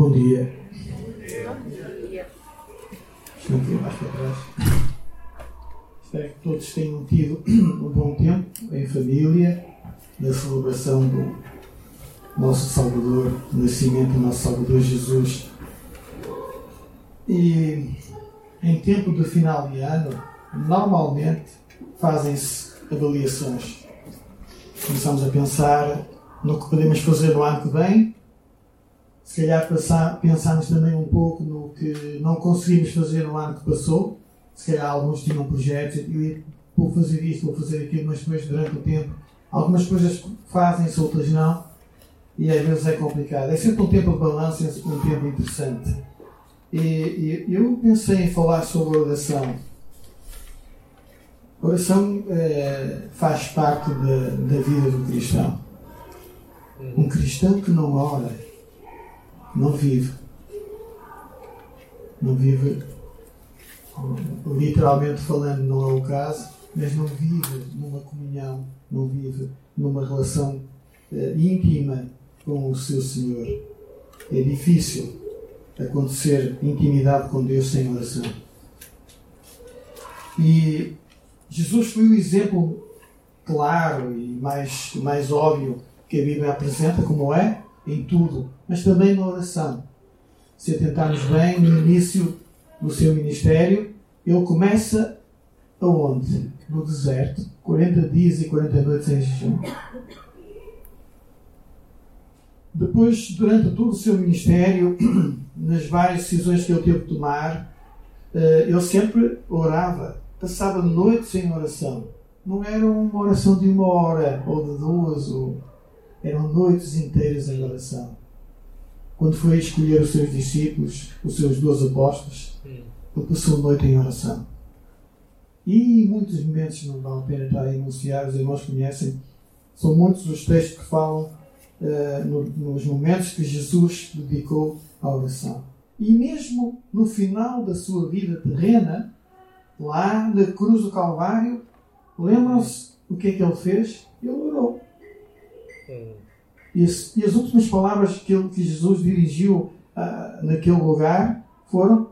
Bom dia. Estou aqui mais para trás. Espero que todos tenham tido um bom tempo em família, na celebração do nosso Salvador, do nascimento do nosso Salvador Jesus. E em tempo de final de ano, normalmente fazem-se avaliações. Começamos a pensar no que podemos fazer no ano que vem. Se calhar pensamos também um pouco no que não conseguimos fazer no ano que passou. Se calhar alguns tinham projetos, e vou fazer isto, vou fazer aquilo, mas depois durante o tempo algumas coisas fazem-se, outras não. E às vezes é complicado. É sempre um tempo de balanço, é um tempo interessante. E, e eu pensei em falar sobre oração. Oração é, faz parte da, da vida do cristão. Um cristão que não ora, não vive. Não vive, literalmente falando, não é o caso, mas não vive numa comunhão, não vive numa relação uh, íntima com o seu Senhor. É difícil acontecer intimidade com Deus sem oração. E Jesus foi o exemplo claro e mais, mais óbvio que a Bíblia apresenta, como é, em tudo, mas também na oração. Se atentarmos bem, no início do seu ministério, ele começa aonde? No deserto, 40 dias e 40 noites em jejum. Depois, durante todo o seu ministério, nas várias decisões que ele teve de tomar, eh, ele sempre orava, passava noites em oração. Não era uma oração de uma hora ou de duas, ou... eram noites inteiras em oração. Quando foi escolher os seus discípulos, os seus dois apóstolos, ele passou a noite em oração. E muitos momentos, não vale a pena estar a enunciar, os irmãos conhecem, são muitos os textos que falam uh, no, nos momentos que Jesus dedicou à oração. E mesmo no final da sua vida terrena, lá na cruz do Calvário, lembram-se o que é que ele fez? Ele. E as, e as últimas palavras que, ele, que Jesus dirigiu uh, naquele lugar foram: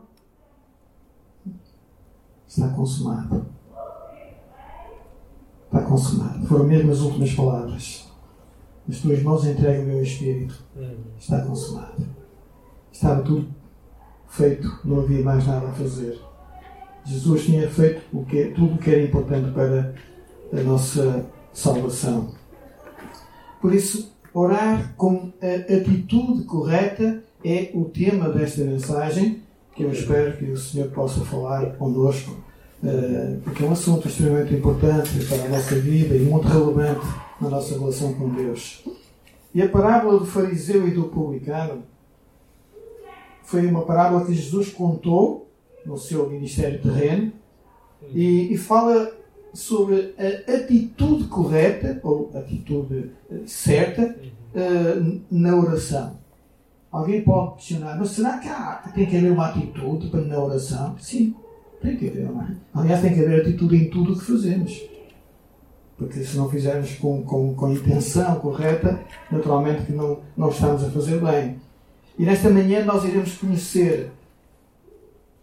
Está consumado. Está consumado. Foram mesmo as últimas palavras. As tuas mãos entregam o meu espírito. Está consumado. Estava tudo feito, não havia mais nada a fazer. Jesus tinha feito o que, tudo o que era importante para a nossa salvação. Por isso, orar com a atitude correta é o tema desta mensagem, que eu espero que o Senhor possa falar connosco, eh, porque é um assunto extremamente importante para a nossa vida e muito relevante na nossa relação com Deus. E a parábola do fariseu e do publicano foi uma parábola que Jesus contou no seu ministério terreno e, e fala sobre a atitude correta ou atitude eh, certa uh, na oração. Alguém pode questionar, mas será que há, tem que haver uma atitude para na oração? Sim, tem que haver uma. Aliás, tem que haver atitude em tudo o que fazemos. Porque se não fizermos com, com, com a intenção correta, naturalmente que não, não estamos a fazer bem. E nesta manhã nós iremos conhecer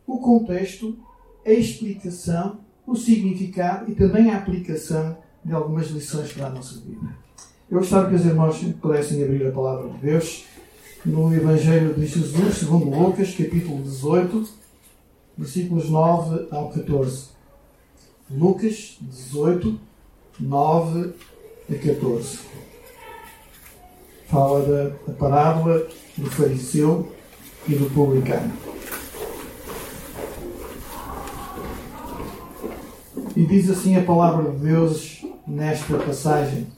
o contexto, a explicação, o significado e também a aplicação de algumas lições para a nossa vida. Eu gostava que os irmãos pudessem abrir a palavra de Deus no Evangelho de Jesus, segundo Lucas, capítulo 18, versículos 9 ao 14. Lucas 18, 9 a 14. Fala da, da parábola do fariseu e do publicano. E diz assim a palavra de Deus nesta passagem.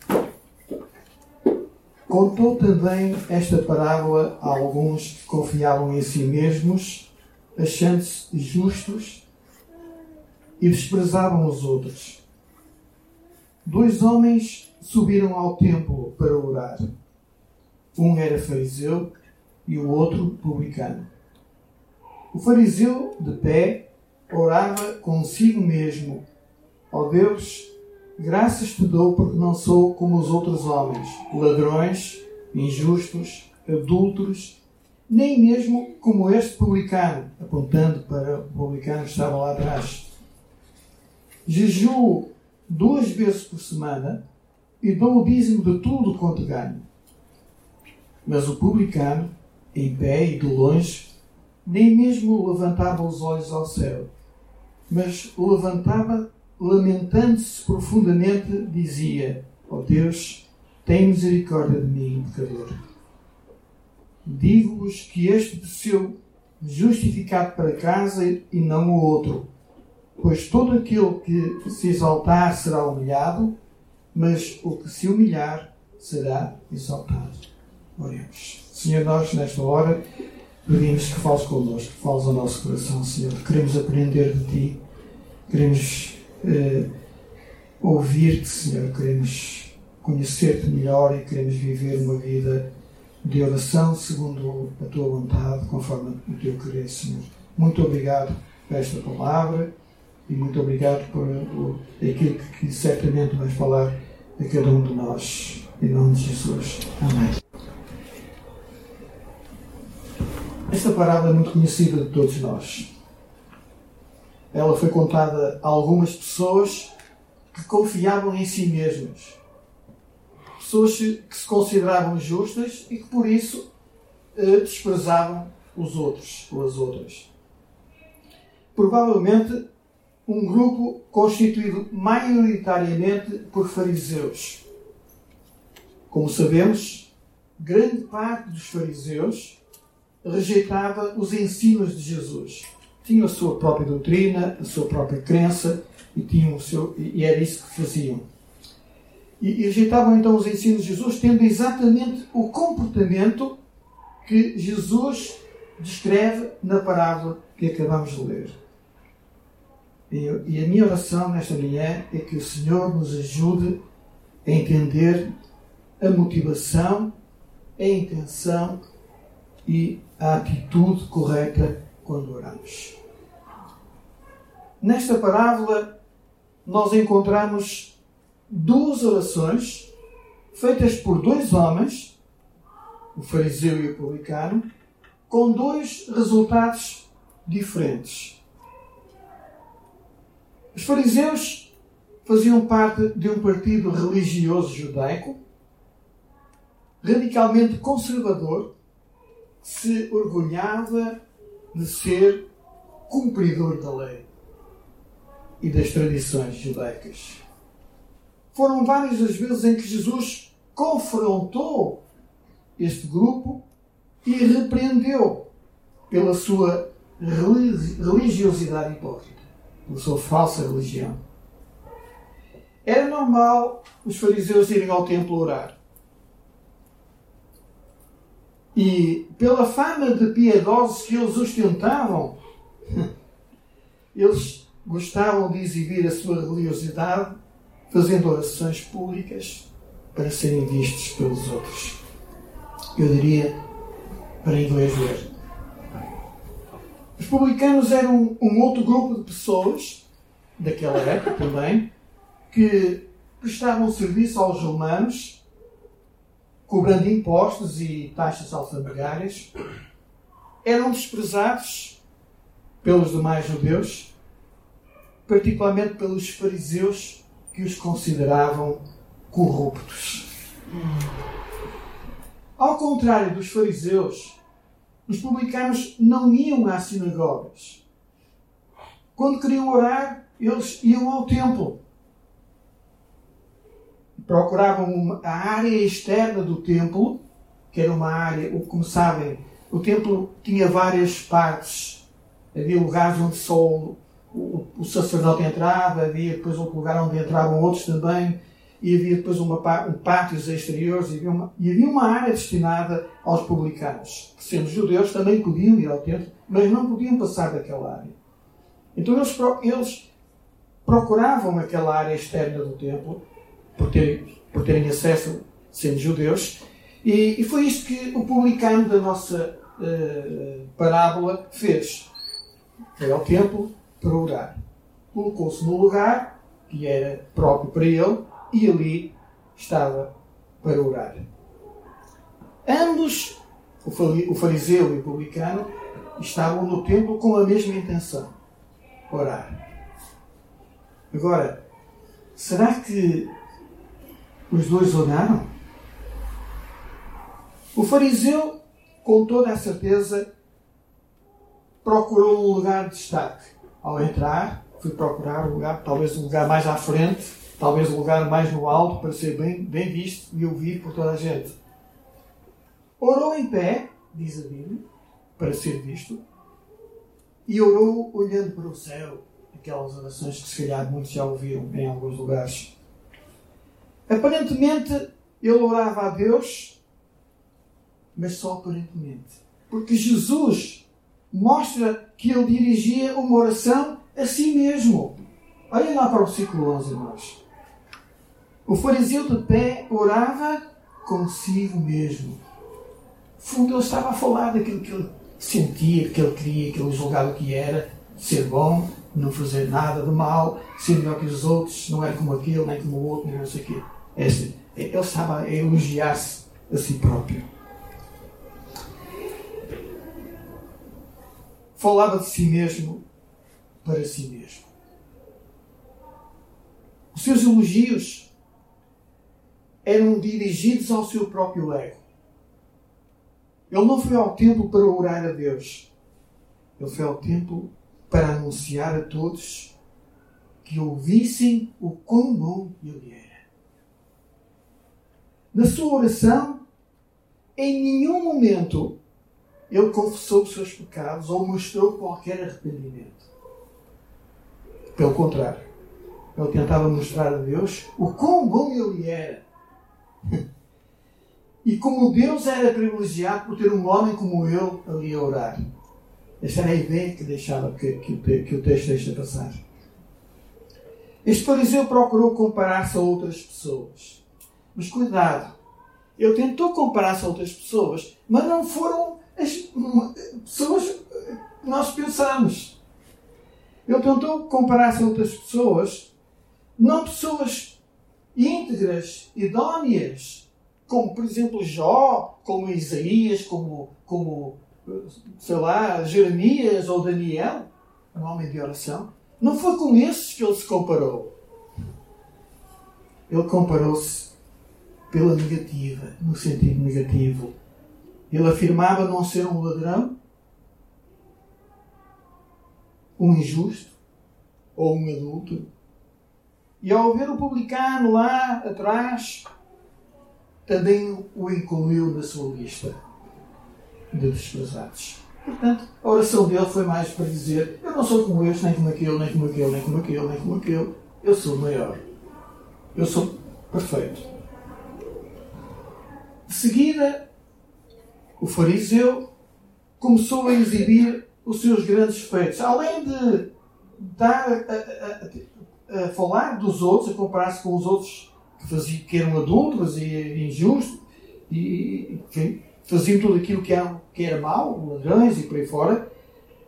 Contou também esta parábola a alguns que confiavam em si mesmos, achando-se justos e desprezavam os outros. Dois homens subiram ao templo para orar. Um era fariseu e o outro publicano. O fariseu, de pé, orava consigo mesmo Ó oh Deus, graças te dou porque não sou como os outros homens, ladrões, injustos, adúlteros, nem mesmo como este publicano, apontando para o publicano que estava lá atrás. Jejuo duas vezes por semana e dou o dízimo de tudo quanto ganho. Mas o publicano, em pé e de longe, nem mesmo levantava os olhos ao céu, mas levantava lamentando-se profundamente, dizia: Ó oh Deus, tem misericórdia de mim, pecador. Digo-vos que este desceu justificado para casa e não o outro. Pois todo aquele que se exaltar será humilhado, mas o que se humilhar será exaltado. Oremos. Senhor, nós nesta hora pedimos que fales connosco, que fales ao nosso coração, Senhor. Queremos aprender de Ti, queremos eh, ouvir-te, Senhor, queremos conhecer-te melhor e queremos viver uma vida de oração segundo a tua vontade, conforme o teu querer, Senhor. Muito obrigado por esta palavra e muito obrigado por, por aquilo que, que certamente vais falar a cada um de nós. Em nome de Jesus. Amém. Esta parábola é muito conhecida de todos nós. Ela foi contada a algumas pessoas que confiavam em si mesmas. Pessoas que se consideravam justas e que por isso eh, desprezavam os outros ou as outras. Provavelmente um grupo constituído maioritariamente por fariseus. Como sabemos, grande parte dos fariseus rejeitava os ensinos de Jesus. Tinham a sua própria doutrina, a sua própria crença e, tinham o seu, e era isso que faziam. E, e rejeitavam então os ensinos de Jesus, tendo exatamente o comportamento que Jesus descreve na parábola que acabamos de ler. E, e a minha oração nesta manhã é que o Senhor nos ajude a entender a motivação, a intenção e a atitude correta quando oramos. Nesta parábola, nós encontramos duas orações feitas por dois homens, o fariseu e o publicano, com dois resultados diferentes. Os fariseus faziam parte de um partido religioso judaico, radicalmente conservador, que se orgulhava de ser cumpridor da lei e das tradições judaicas. Foram várias as vezes em que Jesus confrontou este grupo e repreendeu pela sua religiosidade hipócrita pela sua falsa religião. Era normal os fariseus irem ao templo orar. E pela fama de piedosos que eles ostentavam, eles gostavam de exibir a sua religiosidade fazendo orações públicas para serem vistos pelos outros. Eu diria para inglês ver. Os publicanos eram um outro grupo de pessoas, daquela época também, que prestavam serviço aos romanos, cobrando impostos e taxas alfandegárias, eram desprezados pelos demais judeus, particularmente pelos fariseus que os consideravam corruptos. Ao contrário dos fariseus, os publicanos não iam às sinagogas. Quando queriam orar, eles iam ao templo. Procuravam a área externa do templo, que era uma área, como sabem, o templo tinha várias partes. Havia lugares onde só o, o, o sacerdote entrava, havia depois outro lugar onde entravam outros também e havia depois uma, um pátios exteriores e havia, uma, e havia uma área destinada aos publicanos, que sendo judeus também podiam ir ao templo, mas não podiam passar daquela área. Então eles, eles procuravam aquela área externa do templo, por terem, por terem acesso, sendo judeus, e, e foi isto que o publicano da nossa uh, parábola fez. Foi ao templo para orar. Colocou-se no lugar que era próprio para ele, e ali estava para orar. Ambos o fariseu e o publicano estavam no templo com a mesma intenção: orar. Agora, será que os dois oraram? O fariseu, com toda a certeza, procurou um lugar de destaque. Ao entrar, fui procurar um lugar, talvez um lugar mais à frente, talvez um lugar mais no alto, para ser bem, bem visto e ouvido por toda a gente. Orou em pé, diz a Bíblia, para ser visto, e orou olhando para o céu, aquelas orações que se calhar muitos já ouviram em alguns lugares. Aparentemente, ele orava a Deus, mas só aparentemente. Porque Jesus mostra que ele dirigia uma oração a si mesmo. Olhem lá para o versículo 11, irmãos. O fariseu de pé orava consigo mesmo. No fundo, ele estava a falar daquilo que ele sentia, que ele queria, que ele julgava que era, ser bom, não fazer nada de mal, ser melhor que os outros, não era como aquele, nem como o outro, nem não sei o quê. Ele estava a elogiar-se a si próprio. Falava de si mesmo para si mesmo. Os seus elogios eram dirigidos ao seu próprio ego. Ele não foi ao templo para orar a Deus. Ele foi ao templo para anunciar a todos que ouvissem o quão bom ele era. Na sua oração, em nenhum momento ele confessou os seus pecados ou mostrou qualquer arrependimento. Pelo contrário, ele tentava mostrar a Deus o quão bom ele era. E como Deus era privilegiado por ter um homem como ele ali a orar. Esta era a ideia que deixava que, que, que o texto deixa passar. Este fariseu procurou comparar-se a outras pessoas. Mas cuidado, ele tentou comparar-se a outras pessoas, mas não foram as pessoas que nós pensamos. Ele tentou comparar-se a outras pessoas, não pessoas íntegras, idóneas, como por exemplo Jó, como Isaías, como, como sei lá, Jeremias ou Daniel, um homem de oração. Não foi com esses que ele se comparou. Ele comparou-se pela negativa, no sentido negativo. Ele afirmava não ser um ladrão, um injusto ou um adulto. E ao ver o publicano lá atrás, também o incluiu na sua lista de desprezados. Portanto, a oração dele foi mais para dizer: Eu não sou como este, nem como aquele, nem como aquele, nem como aquele, nem como aquele. Eu sou maior. Eu sou perfeito. De seguida, o fariseu começou a exibir os seus grandes feitos. Além de dar a, a, a, a falar dos outros, a comparar-se com os outros que, faziam, que eram adultos e injustos, e, enfim, faziam tudo aquilo que era, que era mau, ladrões e por aí fora,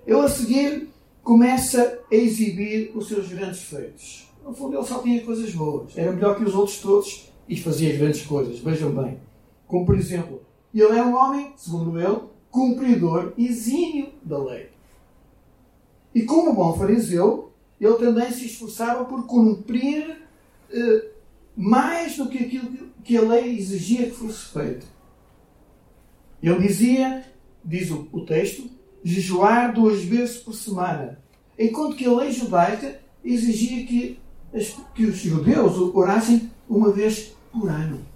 ele a seguir começa a exibir os seus grandes feitos. No fundo, ele só tinha coisas boas. Era melhor que os outros todos e fazia grandes coisas. Vejam bem. Como, por exemplo, ele era um homem, segundo ele, cumpridor exímio da lei. E como bom fariseu, ele também se esforçava por cumprir eh, mais do que aquilo que a lei exigia que fosse feito. Ele dizia, diz o, o texto, jejuar duas vezes por semana. Enquanto que a lei judaica exigia que, que os judeus orassem uma vez por ano.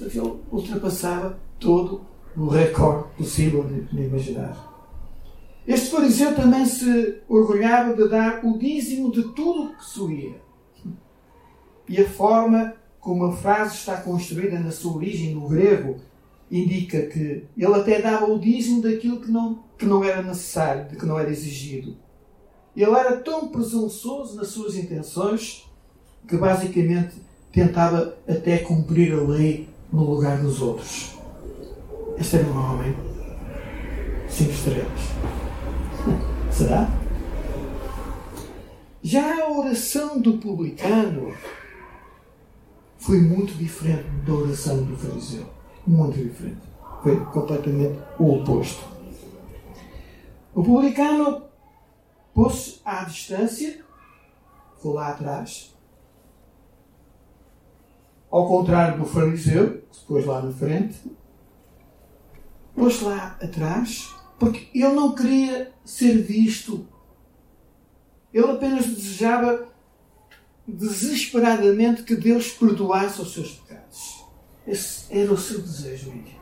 Ele ultrapassava todo o recorde possível de, de imaginar. Este fariseu também se orgulhava de dar o dízimo de tudo o que suía. E a forma como a frase está construída na sua origem no grego indica que ele até dava o dízimo daquilo que não, que não era necessário, de que não era exigido. Ele era tão presunçoso nas suas intenções que basicamente tentava até cumprir a lei no lugar dos outros. Este era um homem cinco estrelas. Será? Já a oração do publicano foi muito diferente da oração do fariseu muito diferente. Foi completamente o oposto. O publicano pôs-se à distância, foi lá atrás, ao contrário do fariseu, que se pôs lá na frente, pôs lá atrás, porque ele não queria ser visto. Ele apenas desejava desesperadamente que Deus perdoasse os seus pecados. Esse era o seu desejo, Lídia.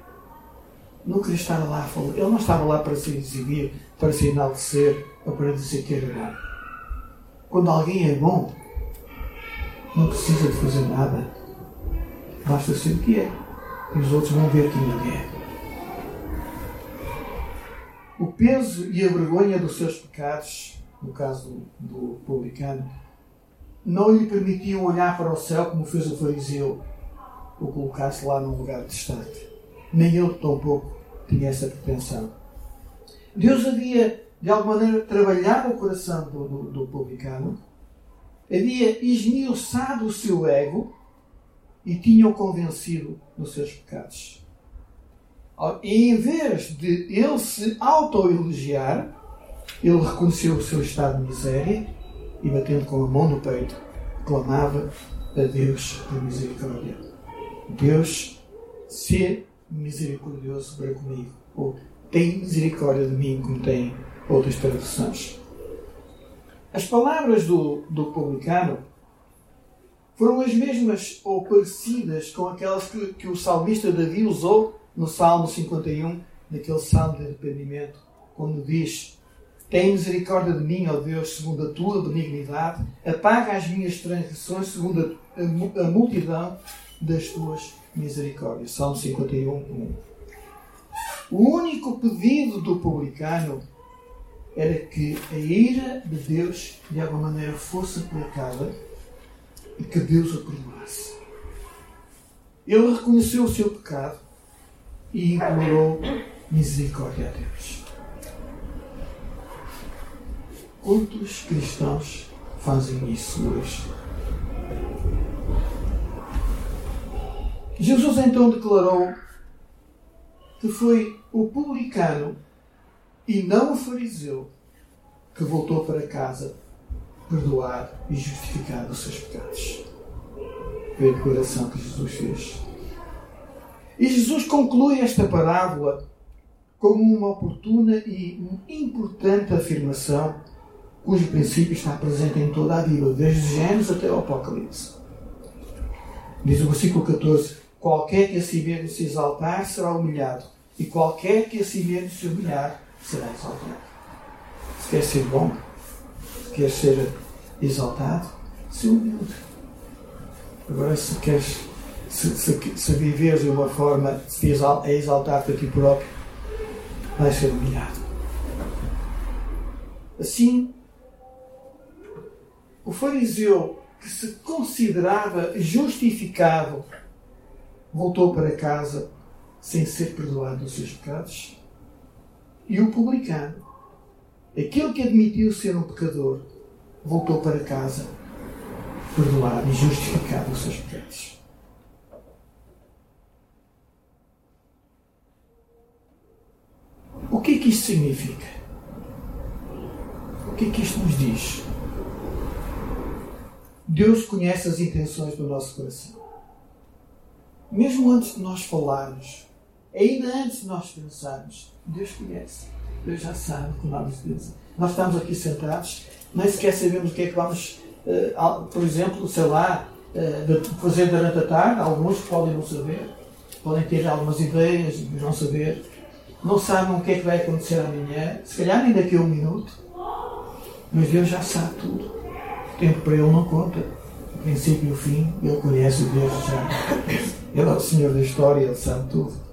Não queria estar lá a falar. Ele não estava lá para se exibir, para se enaltecer ou para dizer que era bom. Quando alguém é bom, não precisa de fazer nada. Basta ser o que é. E os outros vão ver quem ele é. O peso e a vergonha dos seus pecados, no caso do, do publicano, não lhe permitiam olhar para o céu como fez o fariseu, o colocar-se lá num lugar distante. Nem ele, tampouco, tinha essa pretensão. Deus havia, de alguma maneira, trabalhado o coração do, do, do publicano, havia esmiuçado o seu ego e tinha-o convencido dos seus pecados. E em vez de ele se autoelogiar, ele reconheceu o seu estado de miséria e, batendo com a mão no peito, clamava a Deus por misericórdia. Deus, se misericordioso para comigo. Ou tem misericórdia de mim, como tem outras traduções. As palavras do, do publicano foram as mesmas ou parecidas com aquelas que, que o salmista Davi usou no Salmo 51, naquele salmo de arrependimento, quando diz: Tem misericórdia de mim, ó Deus, segundo a tua benignidade, apaga as minhas transgressões, segundo a, a, a multidão das tuas misericórdias. Salmo 51, 1. O único pedido do publicano era que a ira de Deus de alguma maneira fosse aplicada e que Deus o perdoasse. Ele reconheceu o seu pecado e implorou misericórdia a Deus. Quantos cristãos fazem isso hoje? Jesus então declarou que foi o publicano e não o fariseu que voltou para casa perdoado e justificado os seus pecados. Foi a declaração que Jesus fez. E Jesus conclui esta parábola como uma oportuna e importante afirmação cujo princípio está presente em toda a Bíblia, desde Gênesis até o Apocalipse. Diz o versículo 14: Qualquer que a si mesmo se exaltar será humilhado, e qualquer que a si mesmo se humilhar será exaltado. Se quer ser bom, se quer ser exaltado, se humilde. Agora, se queres se, se, se viveres de uma forma a exaltar-te a ti próprio, vais ser humilhado. Assim, o fariseu que se considerava justificado voltou para casa sem ser perdoado dos seus pecados. E o publicano, aquele que admitiu ser um pecador, voltou para casa perdoado e justificado dos seus pecados. O que é que isto significa? O que é que isto nos diz? Deus conhece as intenções do nosso coração. Mesmo antes de nós falarmos, ainda antes de nós pensarmos, Deus conhece. Deus já sabe o que vamos dizer. Nós estamos aqui sentados, nem sequer sabemos o que é que vamos, uh, por exemplo, sei lá, uh, fazer durante a tarde. Alguns podem não saber, podem ter algumas ideias, mas não saber. Não sabem o que é que vai acontecer amanhã, se calhar nem daqui a um minuto. Mas Deus já sabe tudo. O tempo para Ele não conta. O princípio e o fim, Ele conhece o Deus já. Ele é o Senhor da história, Ele sabe tudo.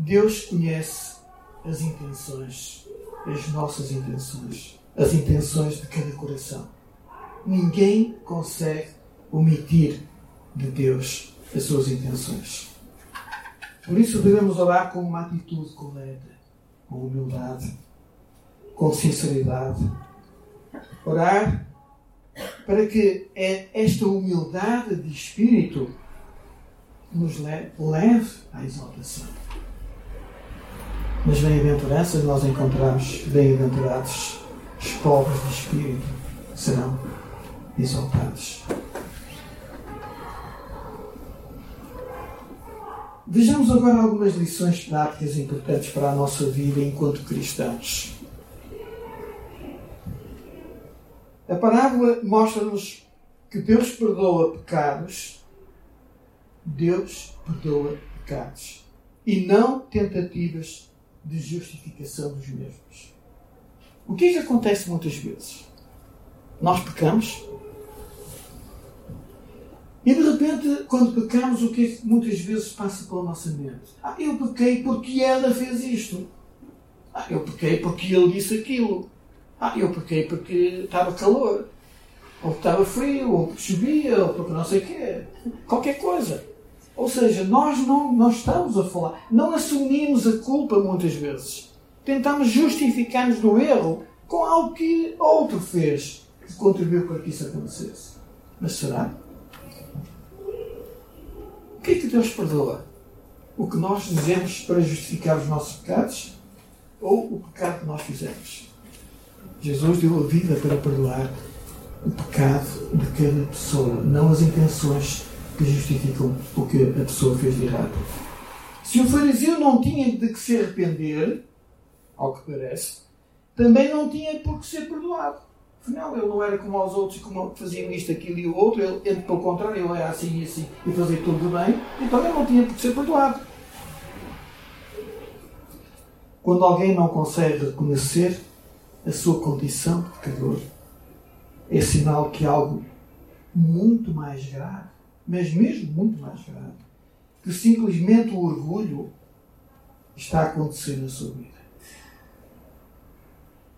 Deus conhece as intenções, as nossas intenções, as intenções de cada coração. Ninguém consegue omitir de Deus as suas intenções. Por isso devemos orar com uma atitude correta, com humildade, com sinceridade. Orar para que é esta humildade de espírito nos leve à exaltação. Nas bem-aventuranças nós encontramos bem-aventurados os pobres de espírito serão exaltados. Vejamos agora algumas lições práticas importantes para a nossa vida enquanto cristãos. A parábola mostra-nos que Deus perdoa pecados, Deus perdoa pecados e não tentativas de justificação dos mesmos. O que é que acontece muitas vezes? Nós pecamos e de repente, quando pecamos, o que é que muitas vezes passa pela nossa mente? Ah, eu pequei porque ela fez isto. Ah, eu pequei porque ele disse aquilo. Ah, eu pequei porque estava calor. Ou porque estava frio, ou porque chovia, ou porque não sei o quê. Qualquer coisa. Ou seja, nós não, não estamos a falar, não assumimos a culpa muitas vezes. Tentamos justificar-nos do erro com algo que outro fez que contribuiu para que isso acontecesse. Mas será? O que é que Deus perdoa? O que nós dizemos para justificar os nossos pecados ou o pecado que nós fizemos? Jesus deu a vida para perdoar o pecado de cada pessoa, não as intenções que justificam o que a pessoa fez de errado. Se o fariseu não tinha de que se arrepender, ao que parece, também não tinha por que ser perdoado. Afinal, ele não era como os outros que faziam isto, aquilo e o outro, ele, ele pelo contrário, ele era assim e assim e fazia tudo bem, então ele não tinha por que ser perdoado. Quando alguém não consegue reconhecer a sua condição de pecador, é sinal que algo muito mais grave mas mesmo muito mais grave, que simplesmente o orgulho está a acontecer na sua vida.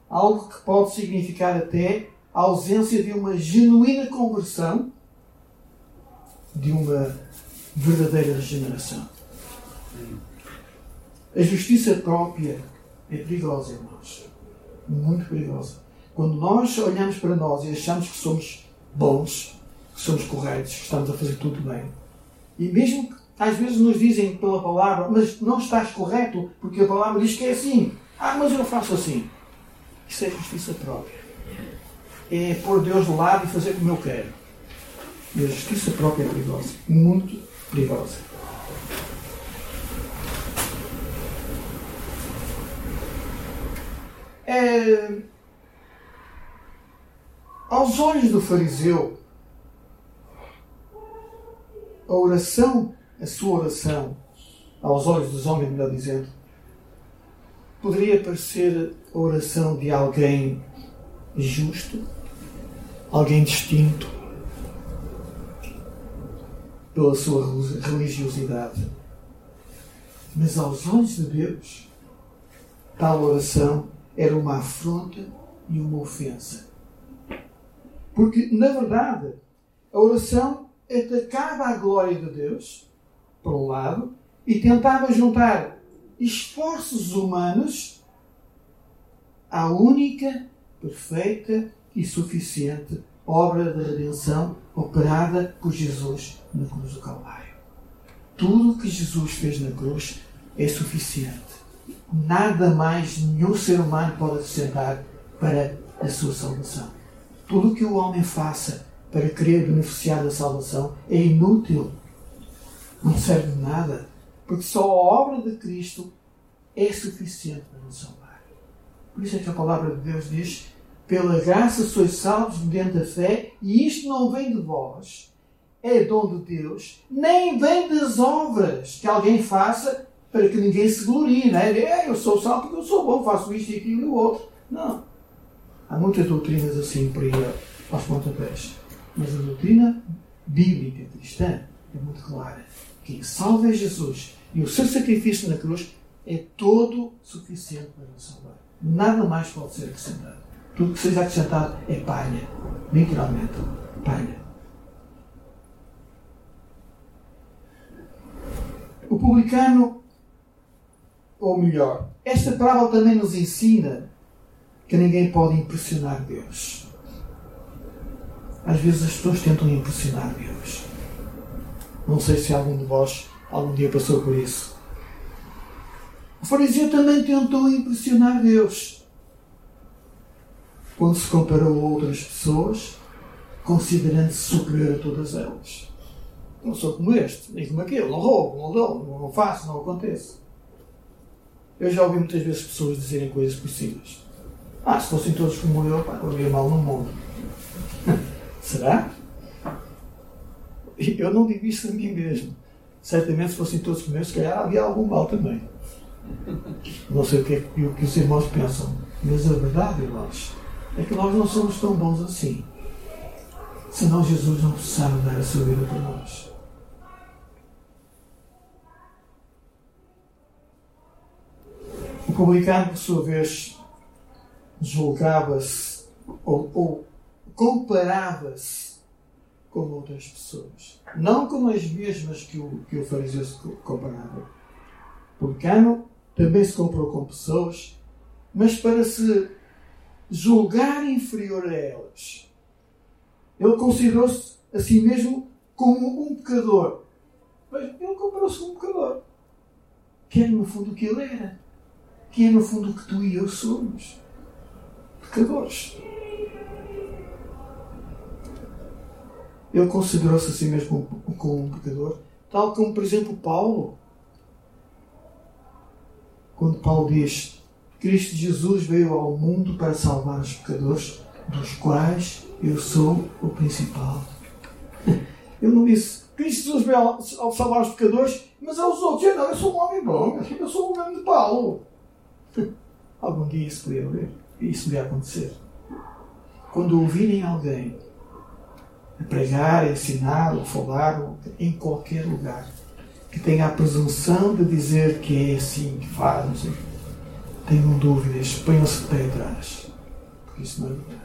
Algo que pode significar até a ausência de uma genuína conversão, de uma verdadeira regeneração. A justiça própria é perigosa, irmãos. Muito perigosa. Quando nós olhamos para nós e achamos que somos bons, que somos corretos, que estamos a fazer tudo bem. E mesmo que às vezes nos dizem pela palavra, mas não estás correto, porque a palavra diz que é assim. Ah, mas eu faço assim. Isso é justiça própria. É pôr Deus do lado e fazer como eu quero. E a justiça própria é perigosa. Muito perigosa. É... Aos olhos do fariseu, a oração, a sua oração, aos olhos dos homens, melhor dizendo, poderia parecer a oração de alguém justo, alguém distinto pela sua religiosidade. Mas aos olhos de Deus, tal oração era uma afronta e uma ofensa. Porque, na verdade, a oração atacava a glória de Deus, por um lado, e tentava juntar esforços humanos à única, perfeita e suficiente obra de redenção operada por Jesus na cruz do Calvário. Tudo o que Jesus fez na cruz é suficiente. Nada mais nenhum ser humano pode acrescentar para a sua salvação. Tudo o que o homem faça para querer beneficiar da salvação é inútil. Não serve de nada. Porque só a obra de Cristo é suficiente para nos salvar. Por isso é que a palavra de Deus diz: pela graça sois salvos mediante a fé, e isto não vem de vós, é dom de Deus, nem vem das obras que alguém faça para que ninguém se glorie, não é? é eu sou salvo porque eu sou bom, faço isto e aquilo e o outro. Não. Há muitas doutrinas assim por aí aos pontapés. Mas a doutrina bíblica cristã é muito clara. Quem salva é Jesus. E o seu sacrifício na cruz é todo suficiente para nos salvar. Nada mais pode ser acrescentado. Tudo que seja acrescentado é palha. Literalmente, palha. O publicano, ou melhor, esta parábola também nos ensina que ninguém pode impressionar Deus. Às vezes as pessoas tentam impressionar Deus. Não sei se algum de vós algum dia passou por isso. O fariseu também tentou impressionar Deus quando se comparou a outras pessoas, considerando-se superior a todas elas. Não sou como este, nem como aquele, não roubo, não dou, não faço, não acontece. Eu já ouvi muitas vezes pessoas dizerem coisas possíveis. Ah, se fossem todos como eu, pá, havia mal no mundo. Será? Eu não digo isso a mim mesmo. Certamente, se fossem todos eu, se calhar havia algum mal também. Não sei o que, é, o que os irmãos pensam, mas a verdade, irmãos, é que nós não somos tão bons assim. Senão Jesus não precisava dar a sua vida por nós. O publicano, por sua vez, julgava-se ou, ou comparava-se com outras pessoas. Não com as mesmas que o, que o fariseu se comparava. O publicano também se comparou com pessoas, mas para se julgar inferior a elas. Ele considerou-se a si mesmo como um pecador. Mas ele comparou-se com um pecador. Que é no fundo o que ele era. Que é no fundo o que tu e eu somos. Pecadores. Ele considerou-se a si mesmo como um pecador, tal como, por exemplo, Paulo. Quando Paulo diz: Cristo Jesus veio ao mundo para salvar os pecadores, dos quais eu sou o principal. Ele não disse: Cristo Jesus veio ao salvar os pecadores, mas aos outros, eu não, eu sou um homem bom, eu sou o mesmo de Paulo. Algum dia isso podia haver, isso podia acontecer. Quando ouvirem alguém pregar, ensinar, a falar em qualquer lugar que tenha a presunção de dizer que é assim que faz, tenham dúvidas, ponham-se de pé atrás, porque isso não é verdade.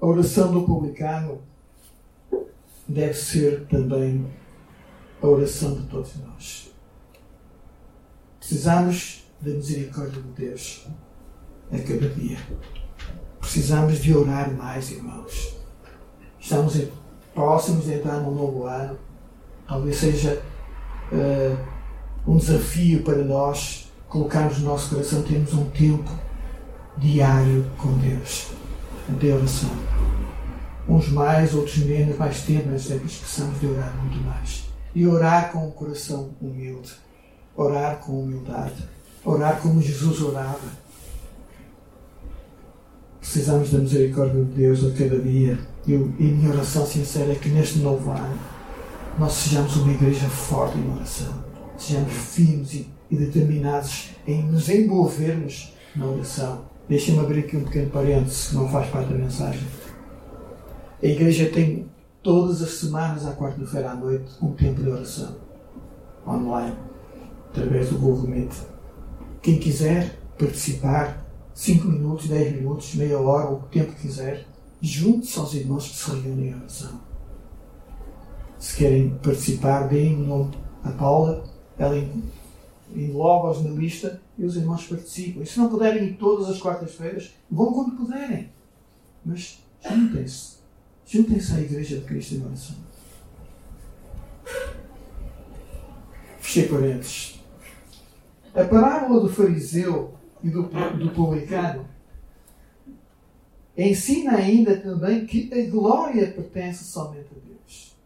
A oração do publicano deve ser também a oração de todos nós. Precisamos da misericórdia de Deus a cada dia. Precisamos de orar mais, irmãos. Estamos próximos de entrar num novo ano. Talvez seja uh, um desafio para nós colocarmos no nosso coração, termos um tempo diário com Deus, de oração. Uns mais, outros menos, mais tempo, mas sempre precisamos de orar muito mais. E orar com o coração humilde, orar com humildade, orar como Jesus orava Precisamos da misericórdia de Deus a cada dia. E, a minha oração sincera é que neste novo ano nós sejamos uma igreja forte em oração. Sejamos firmes e, e determinados em nos envolvermos na oração. Deixem-me abrir aqui um pequeno parênteses que não faz parte da mensagem. A igreja tem todas as semanas, à quarta-feira à noite, um tempo de oração online, através do Google Meet. Quem quiser participar, 5 minutos, 10 minutos, meia hora, o tempo que quiser, junte-se aos irmãos que se reúnem em oração. Se querem participar, deem o nome a Paula, ela engloba-os na lista e os irmãos participam. E se não puderem ir todas as quartas-feiras, vão quando puderem. Mas juntem-se. Juntem-se à Igreja de Cristo em oração. Fechei parênteses. A parábola do fariseu e do, do publicano, ensina ainda também que a glória pertence somente a Deus.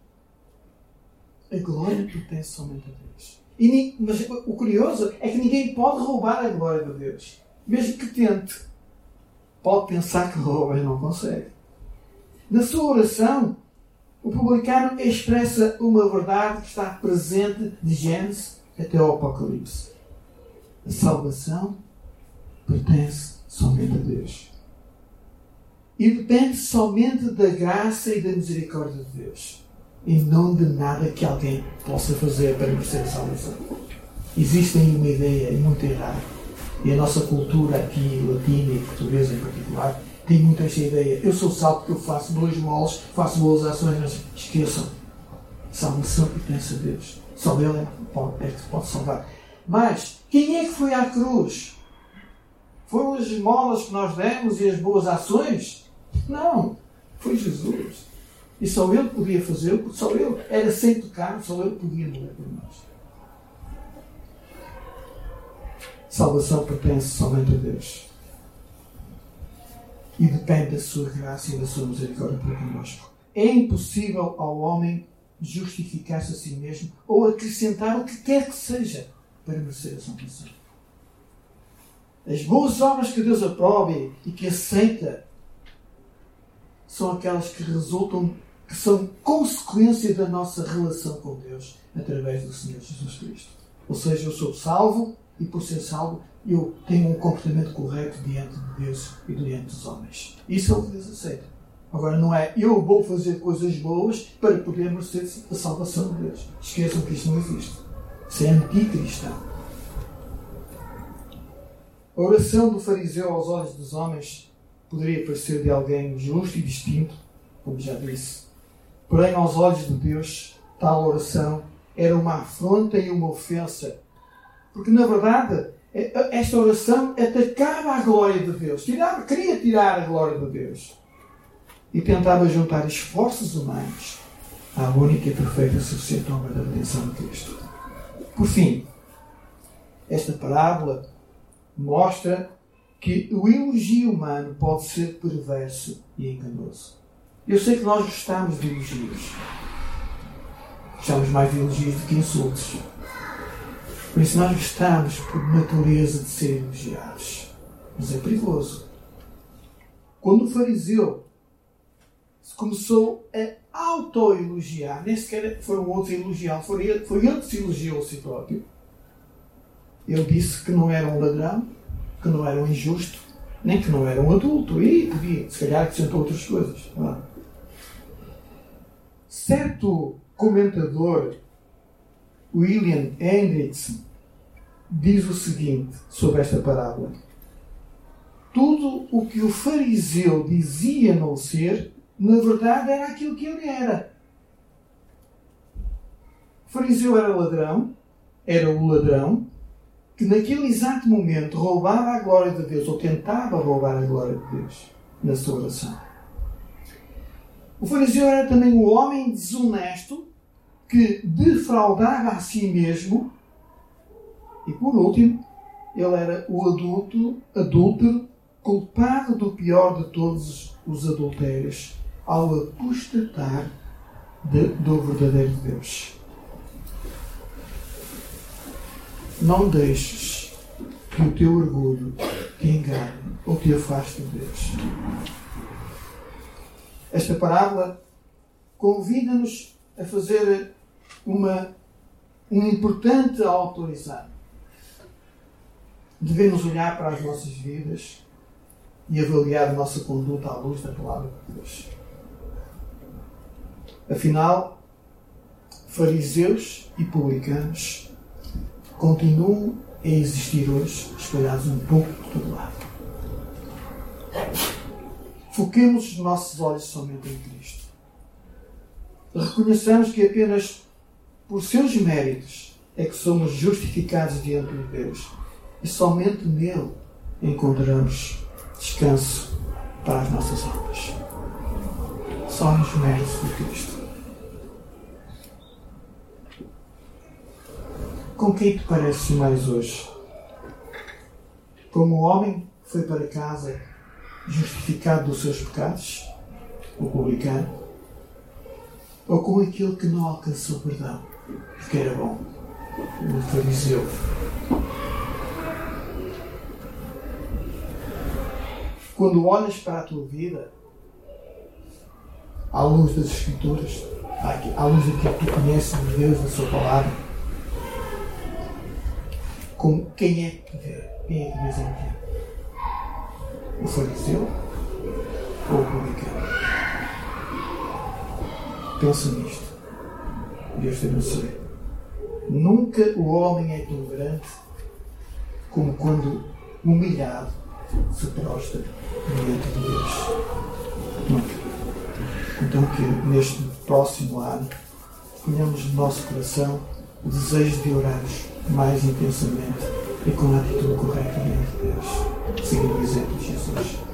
A glória pertence somente a Deus. E, mas o curioso é que ninguém pode roubar a glória de Deus. Mesmo que tente, pode pensar que rouba, mas não consegue. Na sua oração, o publicano expressa uma verdade que está presente de Gênesis até o Apocalipse. A salvação pertence somente a Deus. E depende somente da graça e da misericórdia de Deus. E não de nada que alguém possa fazer para merecer a salvação. Existe aí uma ideia muito errada. E a nossa cultura aqui, latina e portuguesa em particular, tem muito essa ideia. Eu sou salvo porque eu faço boas moles, faço boas ações, mas esqueçam. Salvação pertence a Deus. Só Ele é, é que pode salvar. Mas, quem é que foi à cruz? Foram as esmolas que nós demos e as boas ações? Não. Foi Jesus. E só Ele podia fazê-lo, porque só Ele era sem pecado, só Ele podia morrer por nós. Salvação pertence somente a Deus. E depende da sua graça e da sua misericórdia para connosco. É impossível ao homem justificar-se a si mesmo ou acrescentar o que quer que seja para merecer a salvação. As boas obras que Deus aprova e que aceita são aquelas que resultam, que são consequência da nossa relação com Deus através do Senhor Jesus Cristo. Ou seja, eu sou salvo e por ser salvo eu tenho um comportamento correto diante de Deus e diante dos homens. Isso é o que Deus aceita. Agora não é eu vou fazer coisas boas para poder merecer a salvação de Deus. Esqueçam que isto não existe. Isso é anticristão. A oração do fariseu aos olhos dos homens poderia parecer de alguém justo e distinto, como já disse. Porém, aos olhos de Deus, tal oração era uma afronta e uma ofensa. Porque, na verdade, esta oração atacava a glória de Deus. Tirava, queria tirar a glória de Deus. E tentava juntar esforços humanos à única e perfeita suficiente obra da redenção de Cristo. Por fim, esta parábola mostra que o elogio humano pode ser perverso e enganoso. Eu sei que nós gostamos de elogios. Gostamos mais de elogios do que insultos. Por isso nós gostamos, por natureza, de ser elogiados. Mas é perigoso. Quando o fariseu começou a auto-elogiar, nem sequer foram outros a elogiar, foi ele, foi ele que se elogiou a si próprio ele disse que não era um ladrão, que não era um injusto, nem que não era um adulto. E podia, se calhar, acrescentou outras coisas. É? Certo comentador, William Hendrickson, diz o seguinte sobre esta parábola: Tudo o que o fariseu dizia não ser, na verdade era aquilo que ele era. O fariseu era ladrão, era o ladrão, que naquele exato momento roubava a glória de Deus, ou tentava roubar a glória de Deus na sua oração. O fariseu era também o homem desonesto que defraudava a si mesmo. E por último, ele era o adulto, adúltero, culpado do pior de todos os adultérios, ao apostatar de, do verdadeiro Deus. Não deixes que o teu orgulho te engane ou te afaste de Deus. Esta parábola convida-nos a fazer uma, um importante autoexame. Devemos olhar para as nossas vidas e avaliar a nossa conduta à luz da palavra de Deus. Afinal, fariseus e publicanos continuam a existir hoje, espalhados um pouco por todo lado. Foquemos os nossos olhos somente em Cristo. Reconheçamos que apenas por seus méritos é que somos justificados diante de Deus e somente nele encontramos descanso para as nossas almas. Só nos méritos de Cristo. Com quem te pareces mais hoje? Como o homem foi para casa justificado dos seus pecados, o publicano, ou com aquele que não alcançou perdão, porque era bom, o fariseu. Quando olhas para a tua vida, à luz das Escrituras, à luz daquilo que tu conheces de Deus, da Sua palavra, com quem é que? Quem é que em ti? O fariseu ou o publicano? Pensa nisto. Deus te abençoe. Nunca o homem é tão grande como quando humilhado se prostra diante de Deus. Nunca. Então que neste próximo ano ponhamos no nosso coração o desejo de orarmos mais intensamente e com a atitude correta diante de Deus, seguindo o exemplo de Jesus.